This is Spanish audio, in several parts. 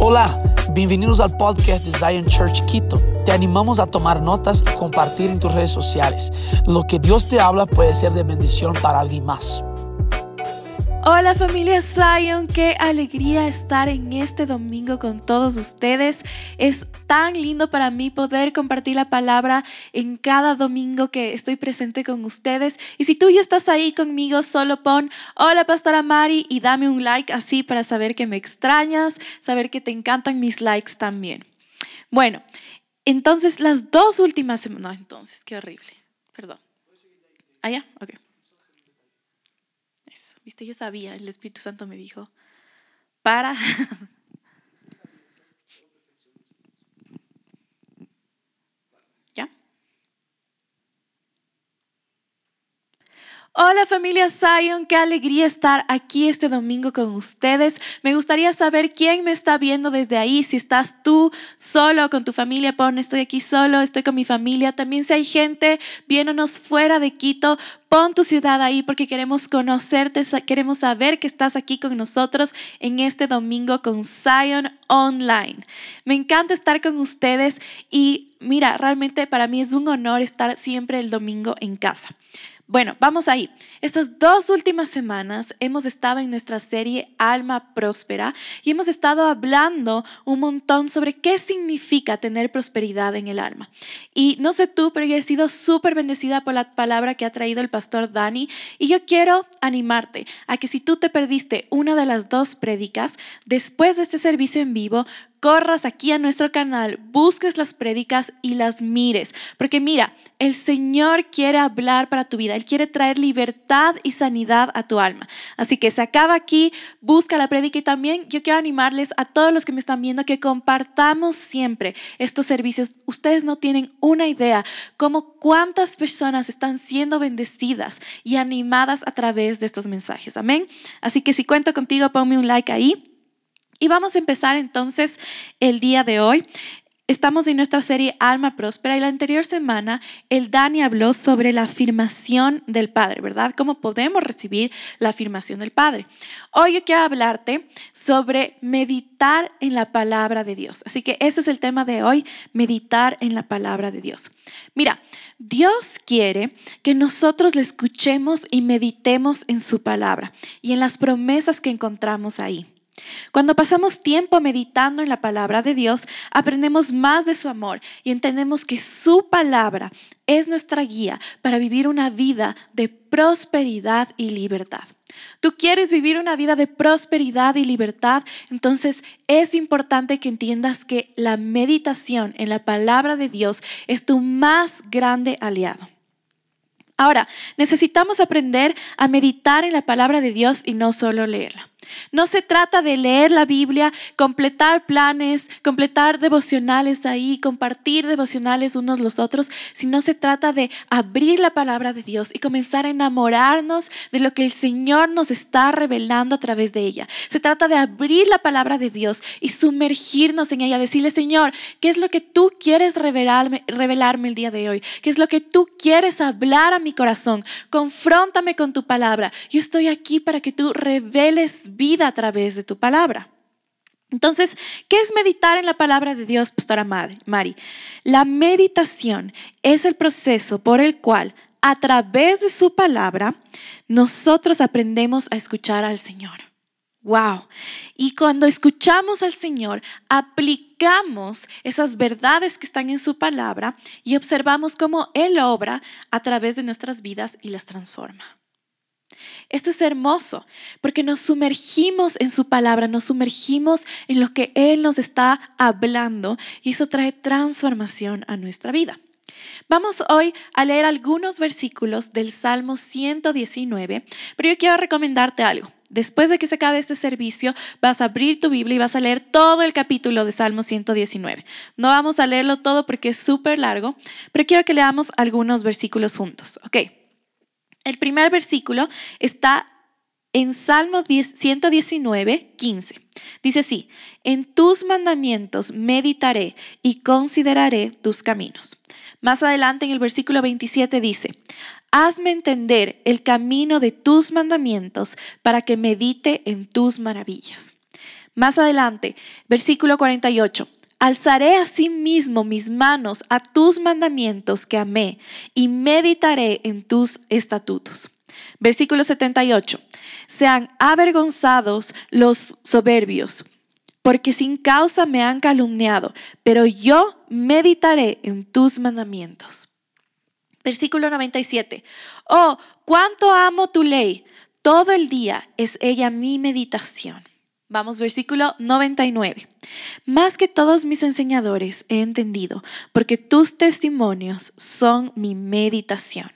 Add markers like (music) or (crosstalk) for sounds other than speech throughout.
Hola, bienvenidos al podcast de Zion Church Quito. Te animamos a tomar notas y compartir en tus redes sociales. Lo que Dios te habla puede ser de bendición para alguien más. Hola familia Zion, qué alegría estar en este domingo con todos ustedes. Es tan lindo para mí poder compartir la palabra en cada domingo que estoy presente con ustedes. Y si tú ya estás ahí conmigo, solo pon hola Pastora Mari y dame un like así para saber que me extrañas, saber que te encantan mis likes también. Bueno, entonces las dos últimas semanas, no, entonces, qué horrible, perdón. ¿Allá? Ah, ok. Viste, yo sabía, el Espíritu Santo me dijo, para. (laughs) ¿Ya? Hola familia Zion, qué alegría estar aquí este domingo con ustedes. Me gustaría saber quién me está viendo desde ahí, si estás tú solo con tu familia, pon estoy aquí solo, estoy con mi familia. También si hay gente viéndonos fuera de Quito, Pon tu ciudad ahí porque queremos conocerte, queremos saber que estás aquí con nosotros en este domingo con Zion Online. Me encanta estar con ustedes y mira, realmente para mí es un honor estar siempre el domingo en casa. Bueno, vamos ahí. Estas dos últimas semanas hemos estado en nuestra serie Alma Próspera y hemos estado hablando un montón sobre qué significa tener prosperidad en el alma. Y no sé tú, pero yo he sido súper bendecida por la palabra que ha traído el pastor Dani y yo quiero animarte a que si tú te perdiste una de las dos prédicas, después de este servicio en vivo, corras aquí a nuestro canal, busques las prédicas y las mires. Porque mira, el Señor quiere hablar para tu vida. Él quiere traer libertad y sanidad a tu alma. Así que se acaba aquí, busca la prédica y también yo quiero animarles a todos los que me están viendo que compartamos siempre estos servicios. Ustedes no tienen una idea cómo cuántas personas están siendo bendecidas y animadas a través de estos mensajes. Amén. Así que si cuento contigo, ponme un like ahí. Y vamos a empezar entonces el día de hoy. Estamos en nuestra serie Alma Próspera y la anterior semana el Dani habló sobre la afirmación del Padre, ¿verdad? ¿Cómo podemos recibir la afirmación del Padre? Hoy yo quiero hablarte sobre meditar en la palabra de Dios. Así que ese es el tema de hoy, meditar en la palabra de Dios. Mira, Dios quiere que nosotros le escuchemos y meditemos en su palabra y en las promesas que encontramos ahí. Cuando pasamos tiempo meditando en la palabra de Dios, aprendemos más de su amor y entendemos que su palabra es nuestra guía para vivir una vida de prosperidad y libertad. Tú quieres vivir una vida de prosperidad y libertad, entonces es importante que entiendas que la meditación en la palabra de Dios es tu más grande aliado. Ahora, necesitamos aprender a meditar en la palabra de Dios y no solo leerla. No se trata de leer la Biblia, completar planes, completar devocionales ahí, compartir devocionales unos los otros, sino se trata de abrir la palabra de Dios y comenzar a enamorarnos de lo que el Señor nos está revelando a través de ella. Se trata de abrir la palabra de Dios y sumergirnos en ella, decirle, Señor, ¿qué es lo que tú quieres revelarme, el día de hoy? ¿Qué es lo que tú quieres hablar a mi corazón? Confróntame con tu palabra. Yo estoy aquí para que tú reveles vida a través de tu palabra. Entonces, ¿qué es meditar en la palabra de Dios, Pastora Mari? La meditación es el proceso por el cual, a través de su palabra, nosotros aprendemos a escuchar al Señor. Wow. Y cuando escuchamos al Señor, aplicamos esas verdades que están en su palabra y observamos cómo Él obra a través de nuestras vidas y las transforma. Esto es hermoso porque nos sumergimos en su palabra, nos sumergimos en lo que Él nos está hablando y eso trae transformación a nuestra vida. Vamos hoy a leer algunos versículos del Salmo 119, pero yo quiero recomendarte algo. Después de que se acabe este servicio, vas a abrir tu Biblia y vas a leer todo el capítulo de Salmo 119. No vamos a leerlo todo porque es súper largo, pero quiero que leamos algunos versículos juntos. Ok. El primer versículo está en Salmo 119, 15. Dice así, en tus mandamientos meditaré y consideraré tus caminos. Más adelante en el versículo 27 dice, hazme entender el camino de tus mandamientos para que medite en tus maravillas. Más adelante, versículo 48. Alzaré asimismo mis manos a tus mandamientos que amé y meditaré en tus estatutos. Versículo 78. Sean avergonzados los soberbios, porque sin causa me han calumniado, pero yo meditaré en tus mandamientos. Versículo 97. Oh, cuánto amo tu ley. Todo el día es ella mi meditación. Vamos, versículo 99. Más que todos mis enseñadores he entendido, porque tus testimonios son mi meditación.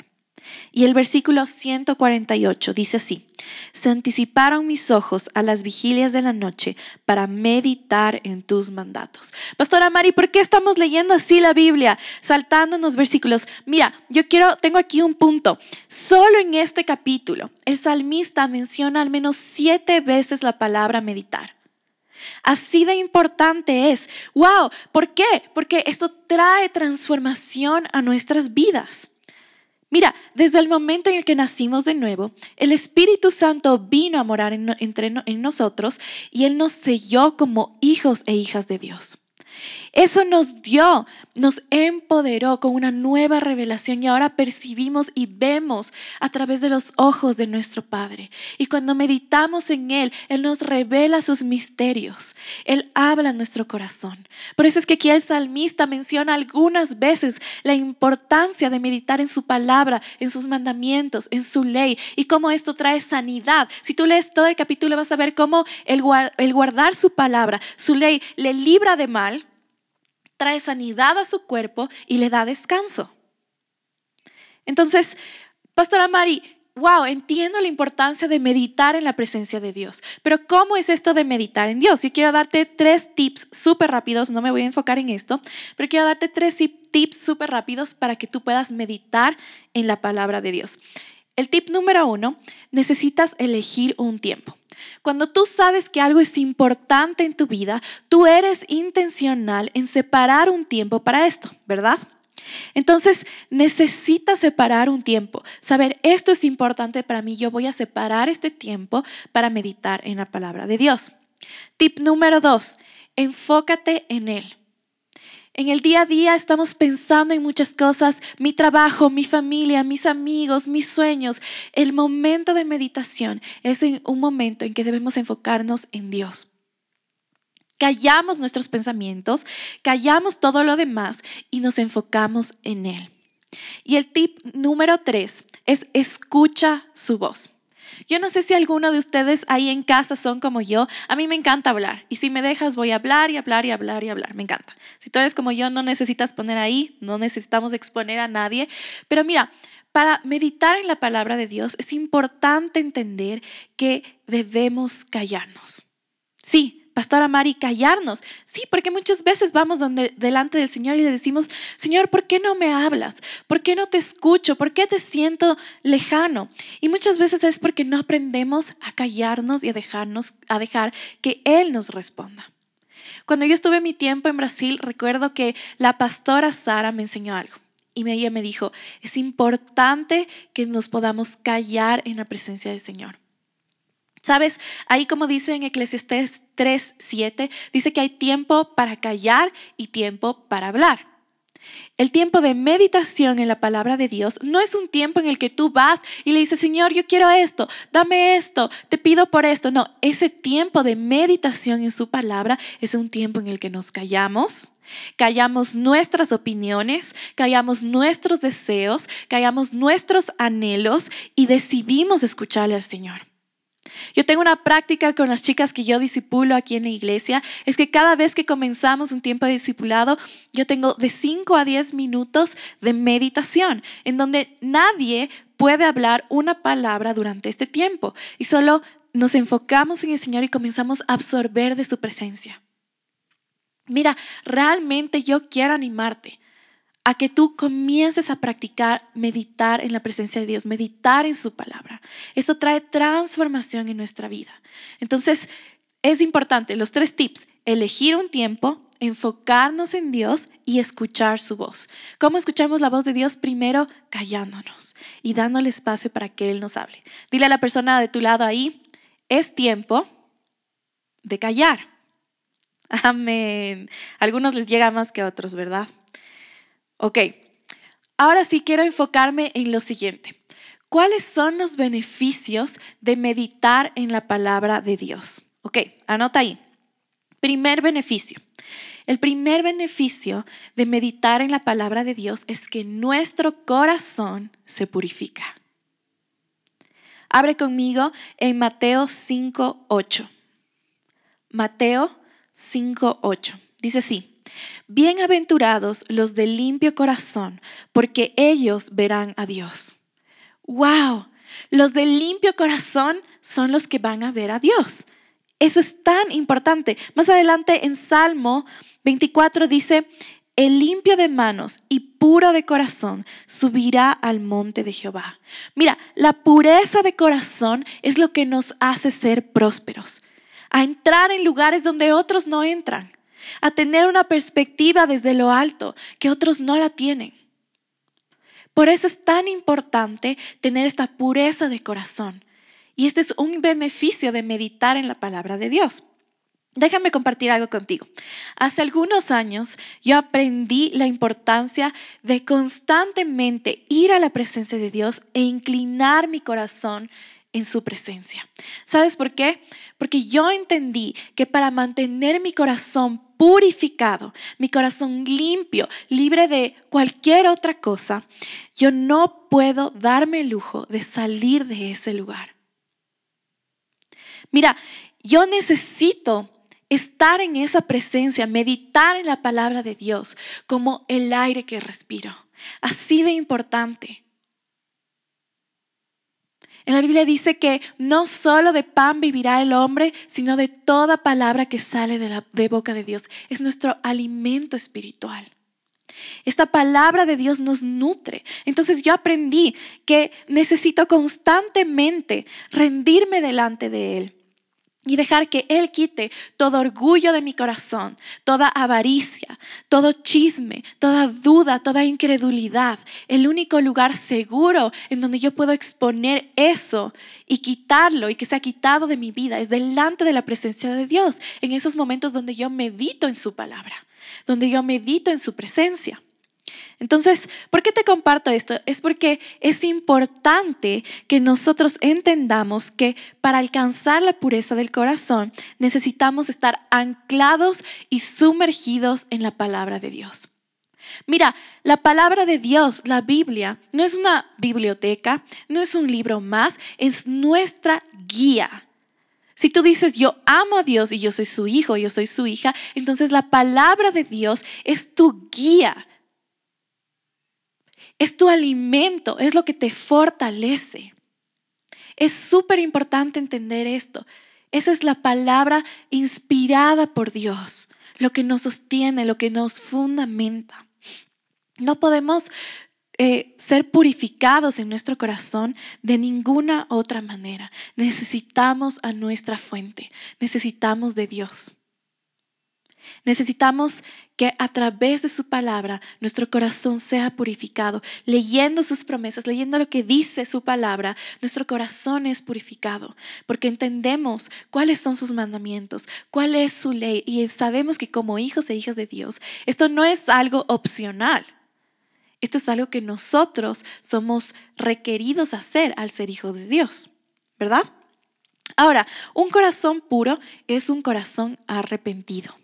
Y el versículo 148 dice así, se anticiparon mis ojos a las vigilias de la noche para meditar en tus mandatos. Pastora Mari, ¿por qué estamos leyendo así la Biblia? Saltándonos versículos. Mira, yo quiero, tengo aquí un punto. Solo en este capítulo, el salmista menciona al menos siete veces la palabra meditar. Así de importante es. ¡Wow! ¿Por qué? Porque esto trae transformación a nuestras vidas. Mira, desde el momento en el que nacimos de nuevo, el Espíritu Santo vino a morar en, entre, en nosotros y Él nos selló como hijos e hijas de Dios. Eso nos dio, nos empoderó con una nueva revelación y ahora percibimos y vemos a través de los ojos de nuestro Padre. Y cuando meditamos en Él, Él nos revela sus misterios. Él habla en nuestro corazón. Por eso es que aquí el salmista menciona algunas veces la importancia de meditar en su palabra, en sus mandamientos, en su ley y cómo esto trae sanidad. Si tú lees todo el capítulo vas a ver cómo el, el guardar su palabra, su ley, le libra de mal trae sanidad a su cuerpo y le da descanso. Entonces, Pastora Mari, wow, entiendo la importancia de meditar en la presencia de Dios, pero ¿cómo es esto de meditar en Dios? Yo quiero darte tres tips súper rápidos, no me voy a enfocar en esto, pero quiero darte tres tips súper rápidos para que tú puedas meditar en la palabra de Dios. El tip número uno, necesitas elegir un tiempo. Cuando tú sabes que algo es importante en tu vida, tú eres intencional en separar un tiempo para esto, ¿verdad? Entonces necesitas separar un tiempo, saber esto es importante para mí, yo voy a separar este tiempo para meditar en la palabra de Dios. Tip número dos, enfócate en Él. En el día a día estamos pensando en muchas cosas, mi trabajo, mi familia, mis amigos, mis sueños. El momento de meditación es un momento en que debemos enfocarnos en Dios. Callamos nuestros pensamientos, callamos todo lo demás y nos enfocamos en Él. Y el tip número tres es escucha su voz. Yo no sé si alguno de ustedes ahí en casa son como yo. A mí me encanta hablar. Y si me dejas, voy a hablar y hablar y hablar y hablar. Me encanta. Si tú eres como yo, no necesitas poner ahí, no necesitamos exponer a nadie. Pero mira, para meditar en la palabra de Dios es importante entender que debemos callarnos. Sí, Pastora Mari, callarnos. Sí, porque muchas veces vamos donde, delante del Señor y le decimos, Señor, ¿por qué no me hablas? ¿Por qué no te escucho? ¿Por qué te siento lejano? Y muchas veces es porque no aprendemos a callarnos y a dejarnos, a dejar que Él nos responda. Cuando yo estuve mi tiempo en Brasil, recuerdo que la pastora Sara me enseñó algo. Y ella me dijo, es importante que nos podamos callar en la presencia del Señor. Sabes, ahí como dice en Eclesiastés 3:7, dice que hay tiempo para callar y tiempo para hablar. El tiempo de meditación en la palabra de Dios no es un tiempo en el que tú vas y le dices, Señor, yo quiero esto, dame esto, te pido por esto. No, ese tiempo de meditación en su palabra es un tiempo en el que nos callamos, callamos nuestras opiniones, callamos nuestros deseos, callamos nuestros anhelos y decidimos escucharle al Señor. Yo tengo una práctica con las chicas que yo disipulo aquí en la iglesia, es que cada vez que comenzamos un tiempo de discipulado, yo tengo de 5 a 10 minutos de meditación, en donde nadie puede hablar una palabra durante este tiempo y solo nos enfocamos en el Señor y comenzamos a absorber de su presencia. Mira, realmente yo quiero animarte a que tú comiences a practicar meditar en la presencia de Dios, meditar en su palabra. Eso trae transformación en nuestra vida. Entonces, es importante los tres tips, elegir un tiempo, enfocarnos en Dios y escuchar su voz. ¿Cómo escuchamos la voz de Dios? Primero, callándonos y dándole espacio para que Él nos hable. Dile a la persona de tu lado ahí, es tiempo de callar. Amén. algunos les llega más que a otros, ¿verdad? Ok. Ahora sí quiero enfocarme en lo siguiente. ¿Cuáles son los beneficios de meditar en la palabra de Dios? Ok, anota ahí. Primer beneficio. El primer beneficio de meditar en la palabra de Dios es que nuestro corazón se purifica. Abre conmigo en Mateo 5.8. Mateo 5.8. Dice así, bienaventurados los de limpio corazón, porque ellos verán a Dios. ¡Wow! Los de limpio corazón son los que van a ver a Dios. Eso es tan importante. Más adelante en Salmo 24 dice, el limpio de manos y puro de corazón subirá al monte de Jehová. Mira, la pureza de corazón es lo que nos hace ser prósperos, a entrar en lugares donde otros no entran, a tener una perspectiva desde lo alto que otros no la tienen. Por eso es tan importante tener esta pureza de corazón. Y este es un beneficio de meditar en la palabra de Dios. Déjame compartir algo contigo. Hace algunos años yo aprendí la importancia de constantemente ir a la presencia de Dios e inclinar mi corazón en su presencia. ¿Sabes por qué? Porque yo entendí que para mantener mi corazón purificado, mi corazón limpio, libre de cualquier otra cosa, yo no puedo darme el lujo de salir de ese lugar. Mira, yo necesito estar en esa presencia, meditar en la palabra de Dios como el aire que respiro. Así de importante. En la Biblia dice que no solo de pan vivirá el hombre, sino de toda palabra que sale de la de boca de Dios. Es nuestro alimento espiritual. Esta palabra de Dios nos nutre. Entonces yo aprendí que necesito constantemente rendirme delante de Él y dejar que Él quite todo orgullo de mi corazón, toda avaricia, todo chisme, toda duda, toda incredulidad. El único lugar seguro en donde yo puedo exponer eso y quitarlo y que sea quitado de mi vida es delante de la presencia de Dios, en esos momentos donde yo medito en su palabra, donde yo medito en su presencia. Entonces, ¿por qué te comparto esto? Es porque es importante que nosotros entendamos que para alcanzar la pureza del corazón necesitamos estar anclados y sumergidos en la palabra de Dios. Mira, la palabra de Dios, la Biblia, no es una biblioteca, no es un libro más, es nuestra guía. Si tú dices, yo amo a Dios y yo soy su hijo, yo soy su hija, entonces la palabra de Dios es tu guía es tu alimento, es lo que te fortalece. Es súper importante entender esto. Esa es la palabra inspirada por Dios, lo que nos sostiene, lo que nos fundamenta. No podemos eh, ser purificados en nuestro corazón de ninguna otra manera. Necesitamos a nuestra fuente, necesitamos de Dios. Necesitamos que a través de su palabra nuestro corazón sea purificado. Leyendo sus promesas, leyendo lo que dice su palabra, nuestro corazón es purificado porque entendemos cuáles son sus mandamientos, cuál es su ley y sabemos que como hijos e hijas de Dios, esto no es algo opcional. Esto es algo que nosotros somos requeridos hacer al ser hijos de Dios, ¿verdad? Ahora, un corazón puro es un corazón arrepentido.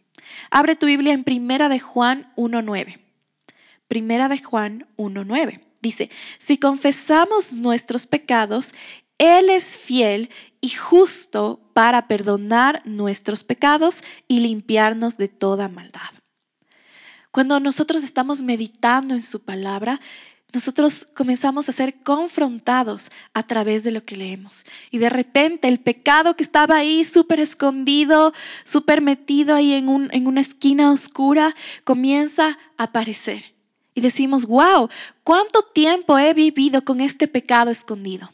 Abre tu Biblia en Primera de Juan 1.9. Primera de Juan 1.9. Dice, si confesamos nuestros pecados, Él es fiel y justo para perdonar nuestros pecados y limpiarnos de toda maldad. Cuando nosotros estamos meditando en su palabra, nosotros comenzamos a ser confrontados a través de lo que leemos. Y de repente el pecado que estaba ahí súper escondido, súper metido ahí en, un, en una esquina oscura, comienza a aparecer. Y decimos, wow, ¿cuánto tiempo he vivido con este pecado escondido?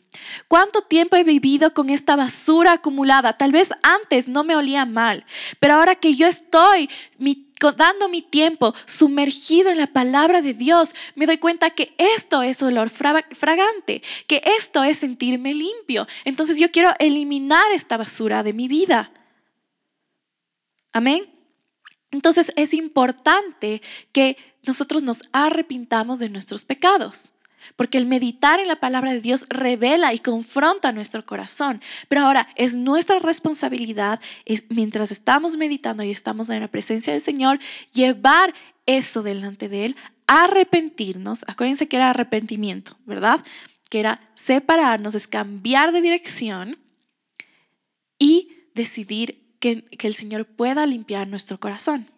¿Cuánto tiempo he vivido con esta basura acumulada? Tal vez antes no me olía mal, pero ahora que yo estoy dando mi tiempo sumergido en la palabra de Dios, me doy cuenta que esto es olor fragante, que esto es sentirme limpio. Entonces yo quiero eliminar esta basura de mi vida. Amén. Entonces es importante que nosotros nos arrepintamos de nuestros pecados. Porque el meditar en la palabra de Dios revela y confronta nuestro corazón. Pero ahora es nuestra responsabilidad, mientras estamos meditando y estamos en la presencia del Señor, llevar eso delante de Él, arrepentirnos. Acuérdense que era arrepentimiento, ¿verdad? Que era separarnos, es cambiar de dirección y decidir que, el Señor pueda limpiar nuestro corazón.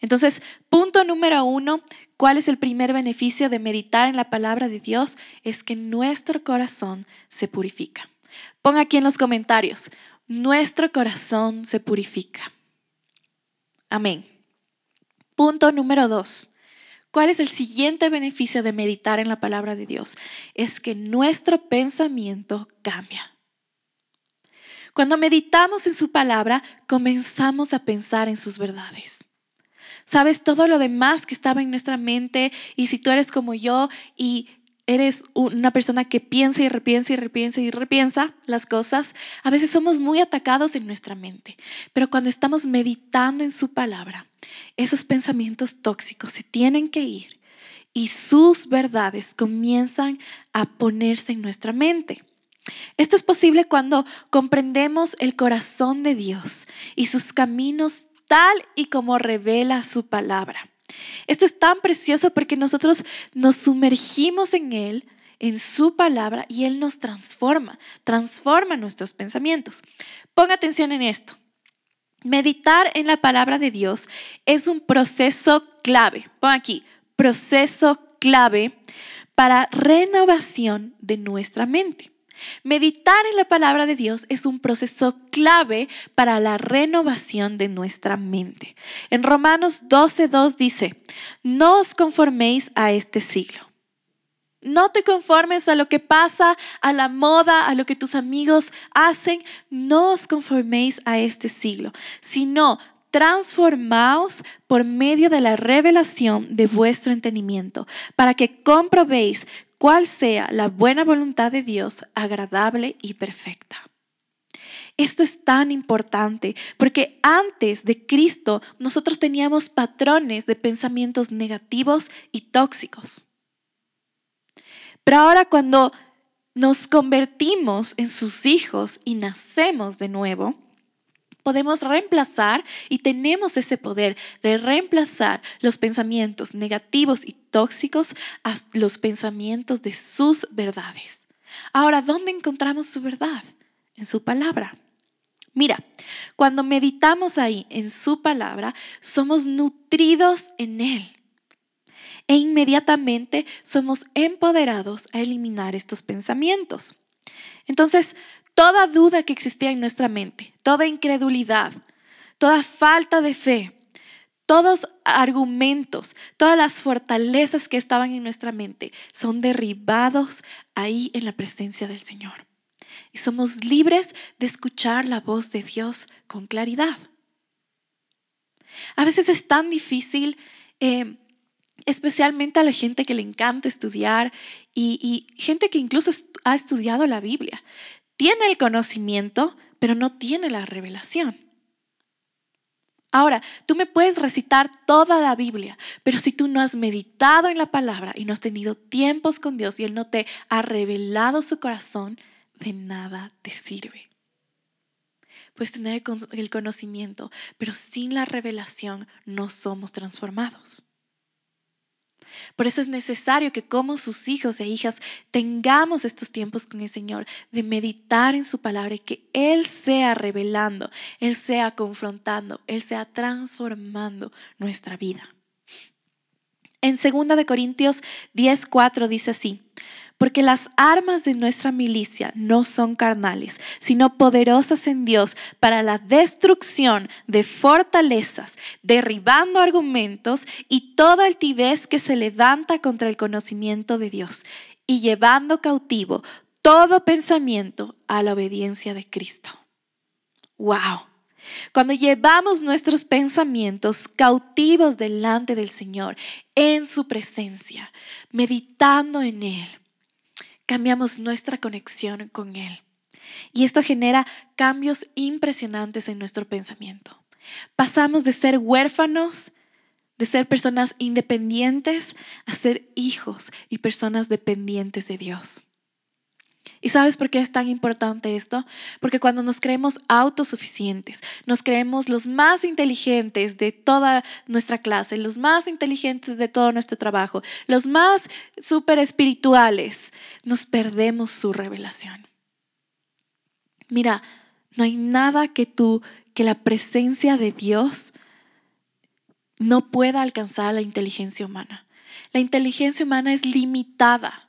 Entonces, punto número uno, ¿Cuál es el primer beneficio de meditar en la palabra de Dios? Es que nuestro corazón se purifica. Ponga aquí en los comentarios, nuestro corazón se purifica. Amén. Punto número dos. ¿Cuál es el siguiente beneficio de meditar en la palabra de Dios? Es que nuestro pensamiento cambia. Cuando meditamos en su palabra, comenzamos a pensar en sus verdades. Sabes todo lo demás que estaba en nuestra mente y si tú eres como yo y eres una persona que piensa y repiensa y repiensa y repiensa las cosas, a veces somos muy atacados en nuestra mente. Pero cuando estamos meditando en su palabra, esos pensamientos tóxicos se tienen que ir y sus verdades comienzan a ponerse en nuestra mente. Esto es posible cuando comprendemos el corazón de Dios y sus caminos tal y como revela su palabra. Esto es tan precioso porque nosotros nos sumergimos en Él, en su palabra, y Él nos transforma, transforma nuestros pensamientos. Ponga atención en esto. Meditar en la palabra de Dios es un proceso clave. Pon aquí, proceso clave para renovación de nuestra mente. Meditar en la palabra de Dios es un proceso clave para la renovación de nuestra mente. En Romanos 12.2 dice, no os conforméis a este siglo. No te conformes a lo que pasa, a la moda, a lo que tus amigos hacen. No os conforméis a este siglo, sino transformaos por medio de la revelación de vuestro entendimiento, para que comprobéis cuál sea la buena voluntad de Dios, agradable y perfecta. Esto es tan importante porque antes de Cristo nosotros teníamos patrones de pensamientos negativos y tóxicos. Pero ahora cuando nos convertimos en sus hijos y nacemos de nuevo, podemos reemplazar y tenemos ese poder de reemplazar los pensamientos negativos y tóxicos a los pensamientos de sus verdades. Ahora, ¿dónde encontramos su verdad? En su palabra. Mira, cuando meditamos ahí en su palabra, somos nutridos en él. E inmediatamente somos empoderados a eliminar estos pensamientos. Entonces, toda duda que existía en nuestra mente, toda incredulidad, toda falta de fe, todos argumentos, todas las fortalezas que estaban en nuestra mente son derribados ahí en la presencia del Señor. Y somos libres de escuchar la voz de Dios con claridad. A veces es tan difícil, eh, especialmente a la gente que le encanta estudiar y, y gente que incluso ha estudiado la Biblia tiene el conocimiento, pero no tiene la revelación. Ahora, tú me puedes recitar toda la Biblia, pero si tú no has meditado en la palabra y no has tenido tiempos con Dios y Él no te ha revelado su corazón, de nada te sirve. Puedes tener el conocimiento, pero sin la revelación no somos transformados. Por eso es necesario que como sus hijos e hijas tengamos estos tiempos con el Señor de meditar en su palabra y que Él sea revelando, Él sea confrontando, Él sea transformando nuestra vida. En 2 de Corintios 10:4 dice así: porque las armas de nuestra milicia no son carnales, sino poderosas en Dios para la destrucción de fortalezas, derribando argumentos y toda altivez que se levanta contra el conocimiento de Dios y llevando cautivo todo pensamiento a la obediencia de Cristo. ¡Wow! Cuando llevamos nuestros pensamientos cautivos delante del Señor, en su presencia, meditando en Él, cambiamos nuestra conexión con Él. Y esto genera cambios impresionantes en nuestro pensamiento. Pasamos de ser huérfanos, de ser personas independientes, a ser hijos y personas dependientes de Dios. ¿Y sabes por qué es tan importante esto? Porque cuando nos creemos autosuficientes, nos creemos los más inteligentes de toda nuestra clase, los más inteligentes de todo nuestro trabajo, los más super espirituales, nos perdemos su revelación. Mira, no hay nada que tú, que la presencia de Dios no pueda alcanzar la inteligencia humana. La inteligencia humana es limitada,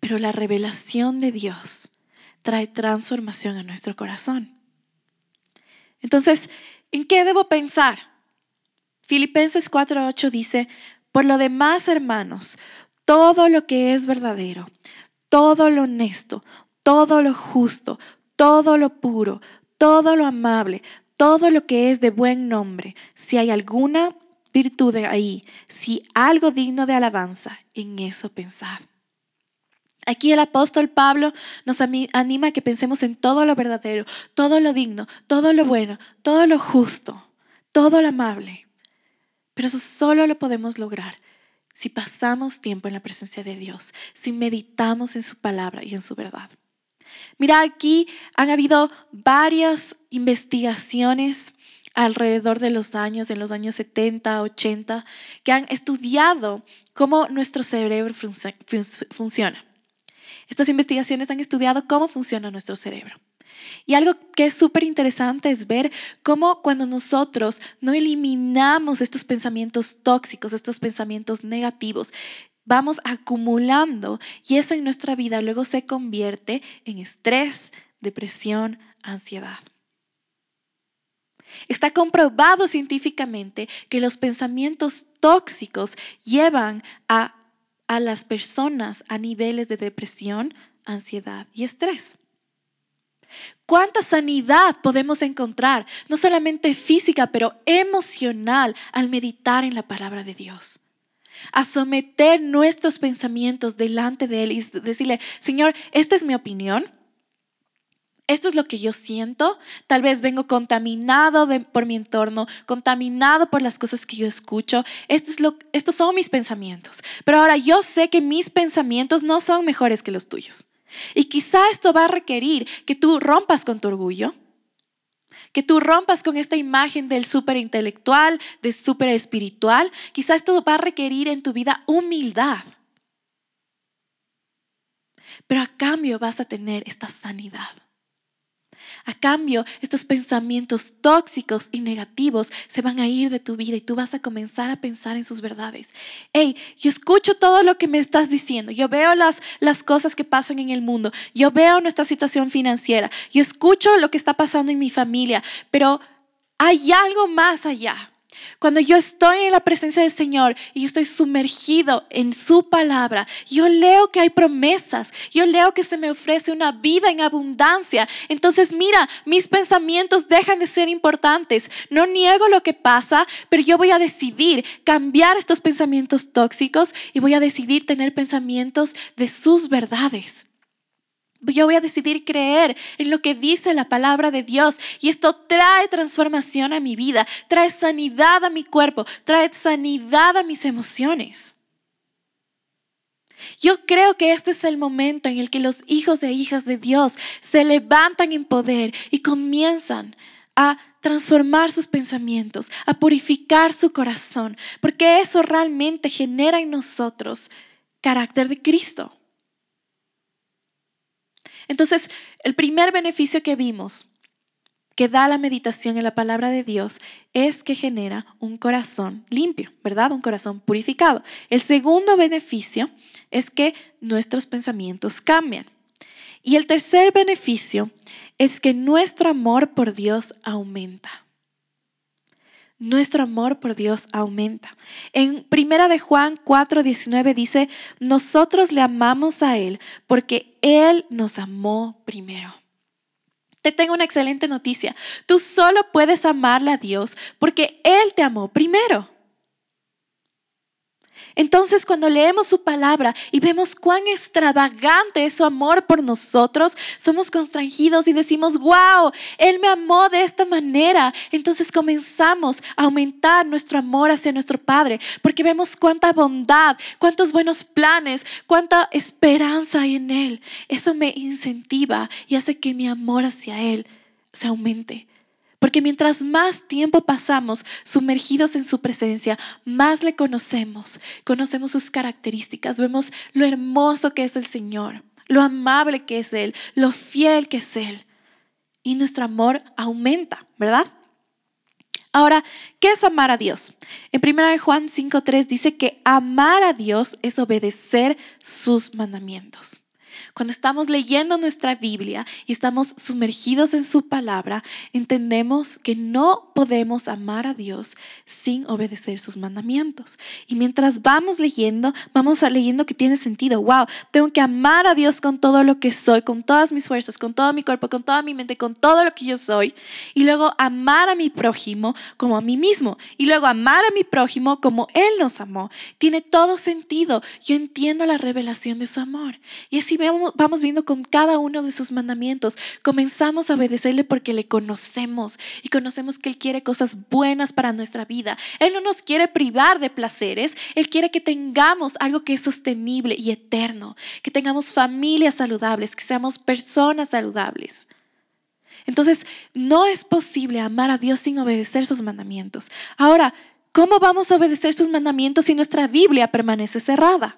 pero la revelación de Dios trae transformación a nuestro corazón. Entonces, ¿en qué debo pensar? Filipenses 4:8 dice, por lo demás, hermanos, todo lo que es verdadero, todo lo honesto, todo lo justo, todo lo puro, todo lo amable, todo lo que es de buen nombre, si hay alguna virtud ahí, si algo digno de alabanza, en eso pensad. Aquí el apóstol Pablo nos anima a que pensemos en todo lo verdadero, todo lo digno, todo lo bueno, todo lo justo, todo lo amable. Pero eso solo lo podemos lograr si pasamos tiempo en la presencia de Dios, si meditamos en su palabra y en su verdad. Mira, aquí han habido varias investigaciones alrededor de los años, en los años 70, 80, que han estudiado cómo nuestro cerebro funciona. Estas investigaciones han estudiado cómo funciona nuestro cerebro. Y algo que es súper interesante es ver cómo cuando nosotros no eliminamos estos pensamientos tóxicos, estos pensamientos negativos, vamos acumulando y eso en nuestra vida luego se convierte en estrés, depresión, ansiedad. Está comprobado científicamente que los pensamientos tóxicos llevan a, a las personas a niveles de depresión, ansiedad y estrés. ¿Cuánta sanidad podemos encontrar, no solamente física, pero emocional, al meditar en la palabra de Dios? a someter nuestros pensamientos delante de Él y decirle, Señor, esta es mi opinión. Esto es lo que yo siento. Tal vez vengo contaminado por mi entorno, contaminado por las cosas que yo escucho. Esto es lo, estos son mis pensamientos. Pero ahora yo sé que mis pensamientos no son mejores que los tuyos. Y quizá esto va a requerir que tú rompas con tu orgullo, que tú rompas con esta imagen del súper intelectual, del súper espiritual. Quizás esto va a requerir en tu vida humildad. Pero a cambio vas a tener esta sanidad. A cambio, estos pensamientos tóxicos y negativos se van a ir de tu vida y tú vas a comenzar a pensar en sus verdades. Hey, yo escucho todo lo que me estás diciendo. Yo veo las, las cosas que pasan en el mundo. Yo veo nuestra situación financiera. Yo escucho lo que está pasando en mi familia. Pero hay algo más allá. Cuando yo estoy en la presencia del Señor y yo estoy sumergido en su palabra, yo leo que hay promesas, yo leo que se me ofrece una vida en abundancia. Entonces, mira, mis pensamientos dejan de ser importantes. No niego lo que pasa, pero yo voy a decidir cambiar estos pensamientos tóxicos y voy a decidir tener pensamientos de sus verdades. Yo voy a decidir creer en lo que dice la palabra de Dios y esto trae transformación a mi vida, trae sanidad a mi cuerpo, trae sanidad a mis emociones. Yo creo que este es el momento en el que los hijos e hijas de Dios se levantan en poder y comienzan a transformar sus pensamientos, a purificar su corazón, porque eso realmente genera en nosotros carácter de Cristo. Entonces, el primer beneficio que vimos que da la meditación en la palabra de Dios es que genera un corazón limpio, ¿verdad? Un corazón purificado. El segundo beneficio es que nuestros pensamientos cambian. Y el tercer beneficio es que nuestro amor por Dios aumenta nuestro amor por Dios aumenta. En Primera de Juan 4:19 dice, "Nosotros le amamos a él porque él nos amó primero." Te tengo una excelente noticia. Tú solo puedes amarle a Dios porque él te amó primero. Entonces cuando leemos su palabra y vemos cuán extravagante es su amor por nosotros, somos constrangidos y decimos, wow, Él me amó de esta manera. Entonces comenzamos a aumentar nuestro amor hacia nuestro Padre, porque vemos cuánta bondad, cuántos buenos planes, cuánta esperanza hay en Él. Eso me incentiva y hace que mi amor hacia Él se aumente. Porque mientras más tiempo pasamos sumergidos en su presencia, más le conocemos, conocemos sus características, vemos lo hermoso que es el Señor, lo amable que es Él, lo fiel que es Él. Y nuestro amor aumenta, ¿verdad? Ahora, ¿qué es amar a Dios? En 1 Juan 5.3 dice que amar a Dios es obedecer sus mandamientos. Cuando estamos leyendo nuestra Biblia y estamos sumergidos en su palabra, entendemos que no podemos amar a Dios sin obedecer sus mandamientos. Y mientras vamos leyendo, vamos a leyendo que tiene sentido. Wow, tengo que amar a Dios con todo lo que soy, con todas mis fuerzas, con todo mi cuerpo, con toda mi mente, con todo lo que yo soy. Y luego amar a mi prójimo como a mí mismo. Y luego amar a mi prójimo como Él nos amó. Tiene todo sentido. Yo entiendo la revelación de su amor. Y así vamos, viendo con cada uno de sus mandamientos. Comenzamos a obedecerle porque le conocemos y conocemos que Él quiere cosas buenas para nuestra vida. Él no nos quiere privar de placeres, Él quiere que tengamos algo que es sostenible y eterno, que tengamos familias saludables, que seamos personas saludables. Entonces, no es posible amar a Dios sin obedecer sus mandamientos. Ahora, ¿cómo vamos a obedecer sus mandamientos si nuestra Biblia permanece cerrada?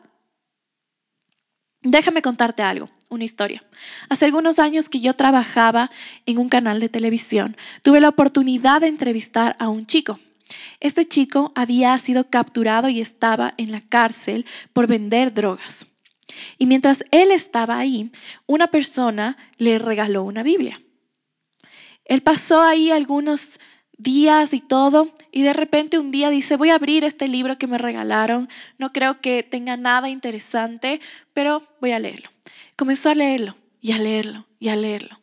Déjame contarte algo, una historia. Hace algunos años que yo trabajaba en un canal de televisión, tuve la oportunidad de entrevistar a un chico. Este chico había sido capturado y estaba en la cárcel por vender drogas. Y mientras él estaba ahí, una persona le regaló una Biblia. Él pasó ahí algunos días y todo, y de repente un día dice, voy a abrir este libro que me regalaron, no creo que tenga nada interesante, pero voy a leerlo. Comenzó a leerlo y a leerlo y a leerlo.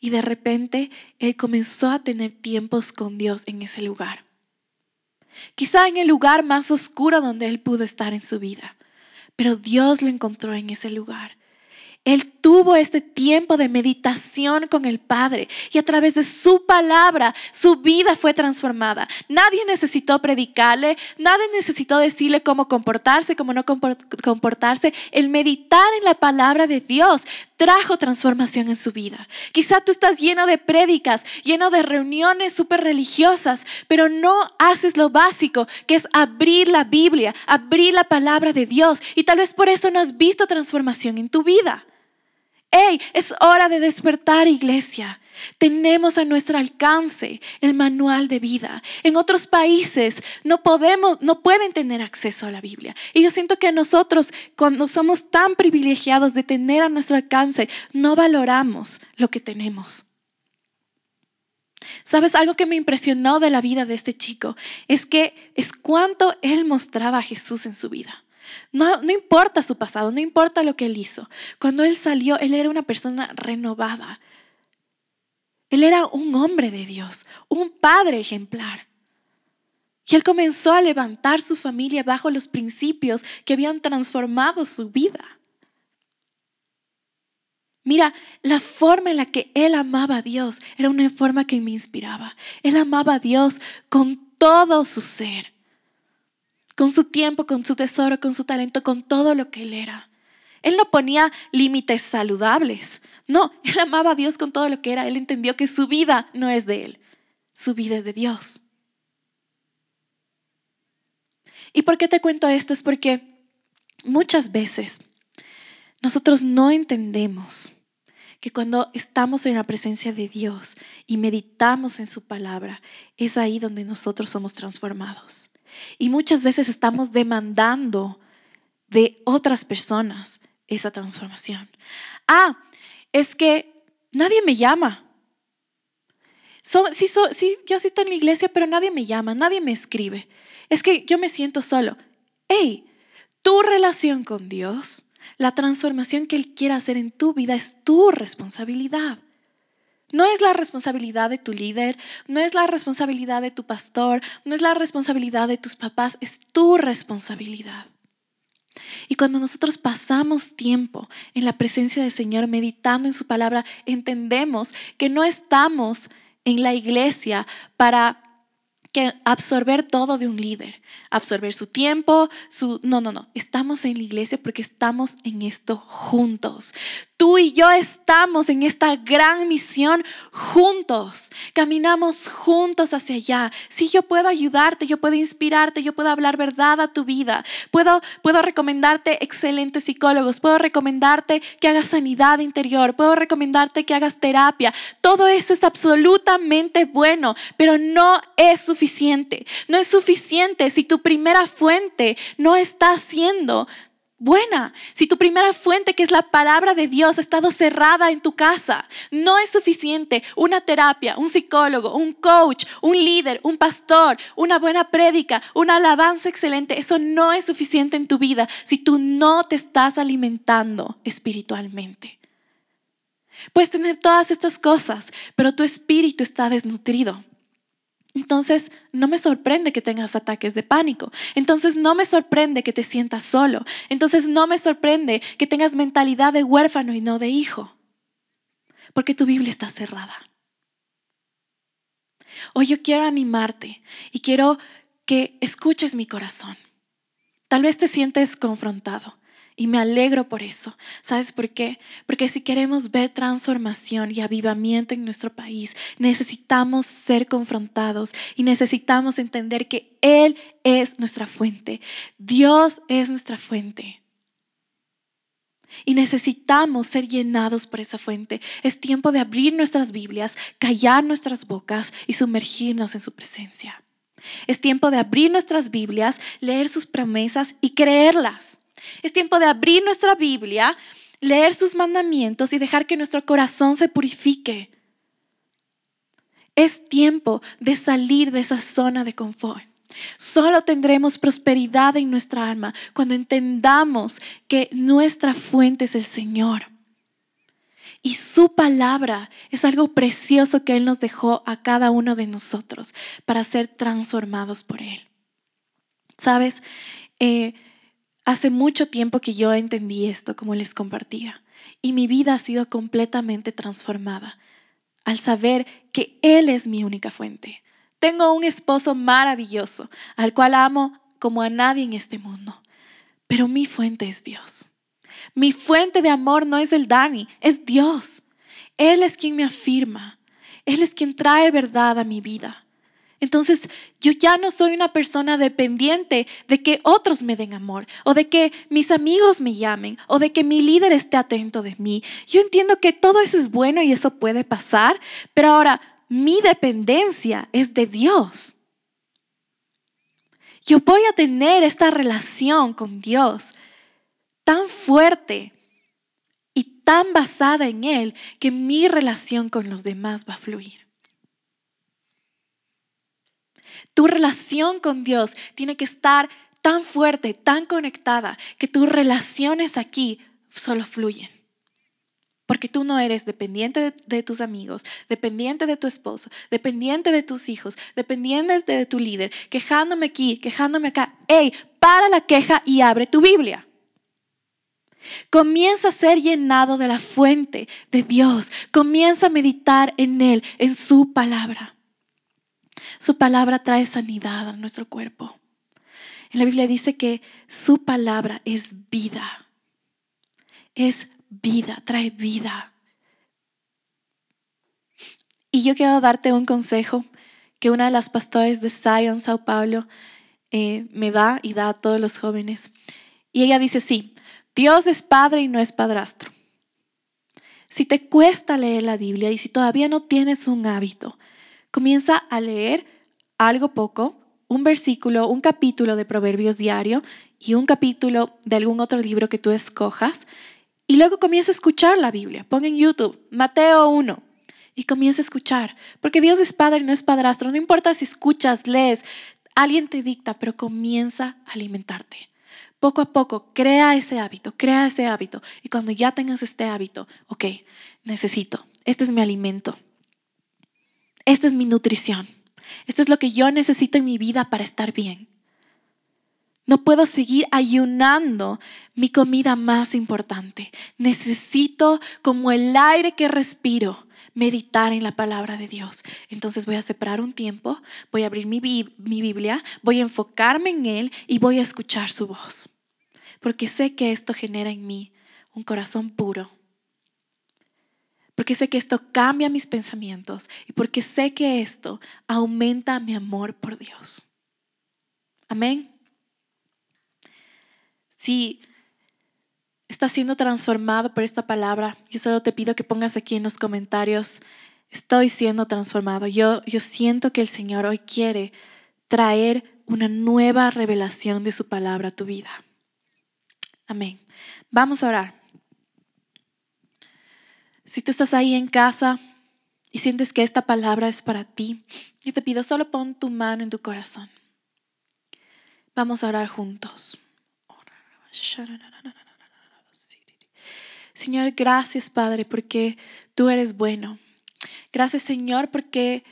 Y de repente él comenzó a tener tiempos con Dios en ese lugar. Quizá en el lugar más oscuro donde él pudo estar en su vida, pero Dios lo encontró en ese lugar él tuvo este tiempo de meditación con el Padre y a través de su palabra su vida fue transformada. Nadie necesitó predicarle, nadie necesitó decirle cómo comportarse, cómo no comportarse. El meditar en la palabra de Dios trajo transformación en su vida. Quizá tú estás lleno de prédicas, lleno de reuniones súper religiosas, pero no haces lo básico, que es abrir la Biblia, abrir la palabra de Dios. Y tal vez por eso no has visto transformación en tu vida. ¡Hey! Es hora de despertar, iglesia. Tenemos a nuestro alcance el manual de vida. En otros países no podemos, no pueden tener acceso a la Biblia. Y yo siento que nosotros, cuando somos tan privilegiados de tener a nuestro alcance, no valoramos lo que tenemos. ¿Sabes? Algo que me impresionó de la vida de este chico es que es cuánto él mostraba a Jesús en su vida. No, no importa su pasado, no importa lo que él hizo. Cuando él salió, él era una persona renovada. Él era un hombre de Dios, un padre ejemplar. Y él comenzó a levantar su familia bajo los principios que habían transformado su vida. Mira, la forma en la que él amaba a Dios era una forma que me inspiraba. Él amaba a Dios con todo su ser con su tiempo, con su tesoro, con su talento, con todo lo que él era. Él no ponía límites saludables. No, (laughs) él amaba a Dios con todo lo que era. Él entendió que su vida no es de él, su vida es de Dios. ¿Y por qué te cuento esto? Es porque muchas veces nosotros no entendemos que cuando estamos en la presencia de Dios y meditamos en su palabra, es ahí donde nosotros somos transformados. Y muchas veces estamos demandando de otras personas esa transformación. Ah, es que nadie me llama. sí, yo sí estoy en la iglesia, pero nadie me llama, nadie me escribe. Es que yo me siento solo. Hey, tu relación con Dios, la transformación que Él quiere hacer en tu vida es tu responsabilidad. No es la responsabilidad de tu líder, no es la responsabilidad de tu pastor, no es la responsabilidad de tus papás, es tu responsabilidad. Y cuando nosotros pasamos tiempo en la presencia del Señor, meditando en su palabra, entendemos que no estamos en la iglesia para que absorber todo de un líder, absorber su tiempo, su... No, no, no, estamos en la iglesia porque estamos en esto juntos. Tú y yo estamos en esta gran misión juntos. Caminamos juntos hacia allá. Si yo puedo ayudarte, yo puedo inspirarte, yo puedo hablar verdad a tu vida. Puedo, puedo recomendarte excelentes psicólogos. Puedo recomendarte que hagas sanidad interior. Puedo recomendarte que hagas terapia. Todo eso es absolutamente bueno, pero no es suficiente. No es suficiente si tu primera fuente no está siendo buena. Si tu primera fuente, que es la palabra de Dios, ha estado cerrada en tu casa, no es suficiente una terapia, un psicólogo, un coach, un líder, un pastor, una buena prédica, una alabanza excelente. Eso no es suficiente en tu vida si tú no te estás alimentando espiritualmente. Puedes tener todas estas cosas, pero tu espíritu está desnutrido. Entonces, no me sorprende que tengas ataques de pánico. Entonces, no me sorprende que te sientas solo. Entonces, no me sorprende que tengas mentalidad de huérfano y no de hijo. Porque tu Biblia está cerrada. Hoy yo quiero animarte y quiero que escuches mi corazón. Tal vez te sientes confrontado. Y me alegro por eso. ¿Sabes por qué? Porque si queremos ver transformación y avivamiento en nuestro país, necesitamos ser confrontados y necesitamos entender que Él es nuestra fuente. Dios es nuestra fuente. Y necesitamos ser llenados por esa fuente. Es tiempo de abrir nuestras Biblias, callar nuestras bocas y sumergirnos en su presencia. Es tiempo de abrir nuestras Biblias, leer sus promesas y creerlas. Es tiempo de abrir nuestra Biblia, leer sus mandamientos y dejar que nuestro corazón se purifique. Es tiempo de salir de esa zona de confort. Solo tendremos prosperidad en nuestra alma cuando entendamos que nuestra fuente es el Señor. Y su palabra es algo precioso que Él nos dejó a cada uno de nosotros para ser transformados por Él. Sabes, eh, Hace mucho tiempo que yo entendí esto como les compartía y mi vida ha sido completamente transformada al saber que Él es mi única fuente. Tengo un esposo maravilloso al cual amo como a nadie en este mundo, pero mi fuente es Dios. Mi fuente de amor no es el Dani, es Dios. Él es quien me afirma, Él es quien trae verdad a mi vida. Entonces yo ya no soy una persona dependiente de que otros me den amor o de que mis amigos me llamen o de que mi líder esté atento de mí. Yo entiendo que todo eso es bueno y eso puede pasar, pero ahora mi dependencia es de Dios. Yo voy a tener esta relación con Dios tan fuerte y tan basada en Él que mi relación con los demás va a fluir. Tu relación con Dios tiene que estar tan fuerte, tan conectada, que tus relaciones aquí solo fluyen. Porque tú no eres dependiente de, tus amigos, dependiente de tu esposo, dependiente de tus hijos, dependiente de tu líder, quejándome aquí, quejándome acá. ¡Ey! Para la queja y abre tu Biblia. Comienza a ser llenado de la fuente de Dios. Comienza a meditar en Él, en su palabra. Su palabra trae sanidad a nuestro cuerpo. En la Biblia dice que su palabra es vida. Es vida, trae vida. Y yo quiero darte un consejo que una de las pastores de Zion, Sao Paulo, eh, me da y da a todos los jóvenes. Y ella dice, sí, Dios es padre y no es padrastro. Si te cuesta leer la Biblia y si todavía no tienes un hábito, Comienza a leer algo poco, un versículo, un capítulo de Proverbios diario y un capítulo de algún otro libro que tú escojas. Y luego comienza a escuchar la Biblia. Pon en YouTube Mateo 1 y comienza a escuchar. Porque Dios es Padre, no es padrastro. No importa si escuchas, lees, alguien te dicta, pero comienza a alimentarte. Poco a poco, crea ese hábito, crea ese hábito. Y cuando ya tengas este hábito, ok, necesito, este es mi alimento. Esta es mi nutrición. Esto es lo que yo necesito en mi vida para estar bien. No puedo seguir ayunando mi comida más importante. Necesito, como el aire que respiro, meditar en la palabra de Dios. Entonces voy a separar un tiempo, voy a abrir mi, mi, Biblia, voy a enfocarme en Él y voy a escuchar su voz. Porque sé que esto genera en mí un corazón puro. Porque sé que esto cambia mis pensamientos y porque sé que esto aumenta mi amor por Dios. Amén. Si estás siendo transformado por esta palabra, yo solo te pido que pongas aquí en los comentarios, estoy siendo transformado. Yo, yo siento que el Señor hoy quiere traer una nueva revelación de su palabra a tu vida. Amén. Vamos a orar. Si tú estás ahí en casa y sientes que esta palabra es para ti, yo te pido solo pon tu mano en tu corazón. Vamos a orar juntos. Señor, gracias Padre porque tú eres bueno. Gracias Señor porque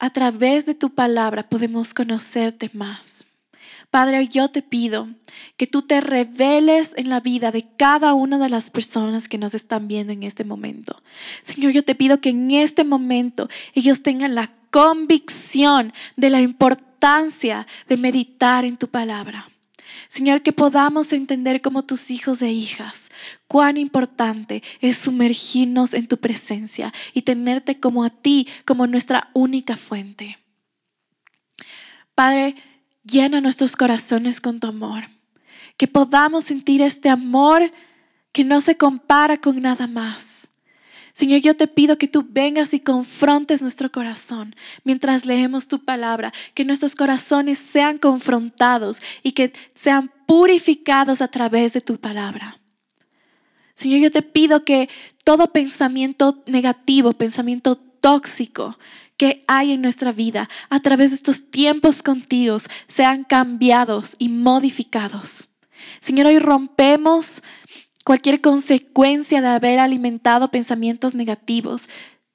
a través de tu palabra podemos conocerte más. Padre, yo te pido que tú te reveles en la vida de cada una de las personas que nos están viendo en este momento. Señor, yo te pido que en este momento ellos tengan la convicción de la importancia de meditar en tu palabra. Señor, que podamos entender como tus hijos e hijas cuán importante es sumergirnos en tu presencia y tenerte como a ti, como nuestra única fuente. Padre, llena nuestros corazones con tu amor, que podamos sentir este amor que no se compara con nada más. Señor, yo te pido que tú vengas y confrontes nuestro corazón mientras leemos tu palabra, que nuestros corazones sean confrontados y que sean purificados a través de tu palabra. Señor, yo te pido que todo pensamiento negativo, pensamiento tóxico que hay en nuestra vida a través de estos tiempos contigo sean cambiados y modificados. Señor, hoy rompemos cualquier consecuencia de haber alimentado pensamientos negativos.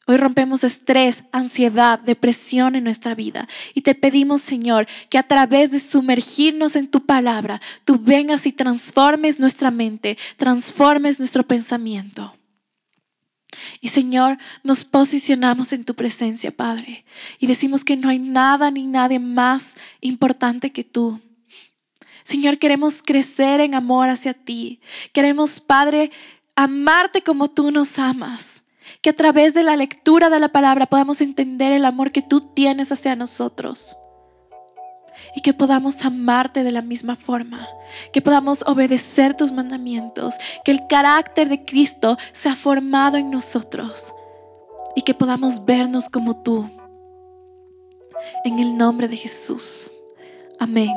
Hoy rompemos estrés, ansiedad, depresión en nuestra vida y te pedimos, Señor, que a través de sumergirnos en tu palabra, tú vengas y transformes nuestra mente, transformes nuestro pensamiento. Y Señor, nos posicionamos en tu presencia, Padre, y decimos que no hay nada ni nadie más importante que tú. Señor, queremos crecer en amor hacia ti. Queremos, Padre, amarte como tú nos amas. Que a través de la lectura de la palabra podamos entender el amor que tú tienes hacia nosotros. Y que podamos amarte de la misma forma. Que podamos obedecer tus mandamientos. Que el carácter de Cristo sea formado en nosotros. Y que podamos vernos como tú. En el nombre de Jesús. Amén.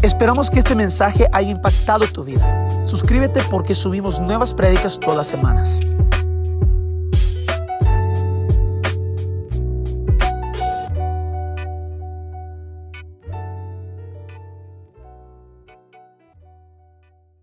Esperamos que este mensaje haya impactado tu vida. Suscríbete porque subimos nuevas prédicas todas las semanas.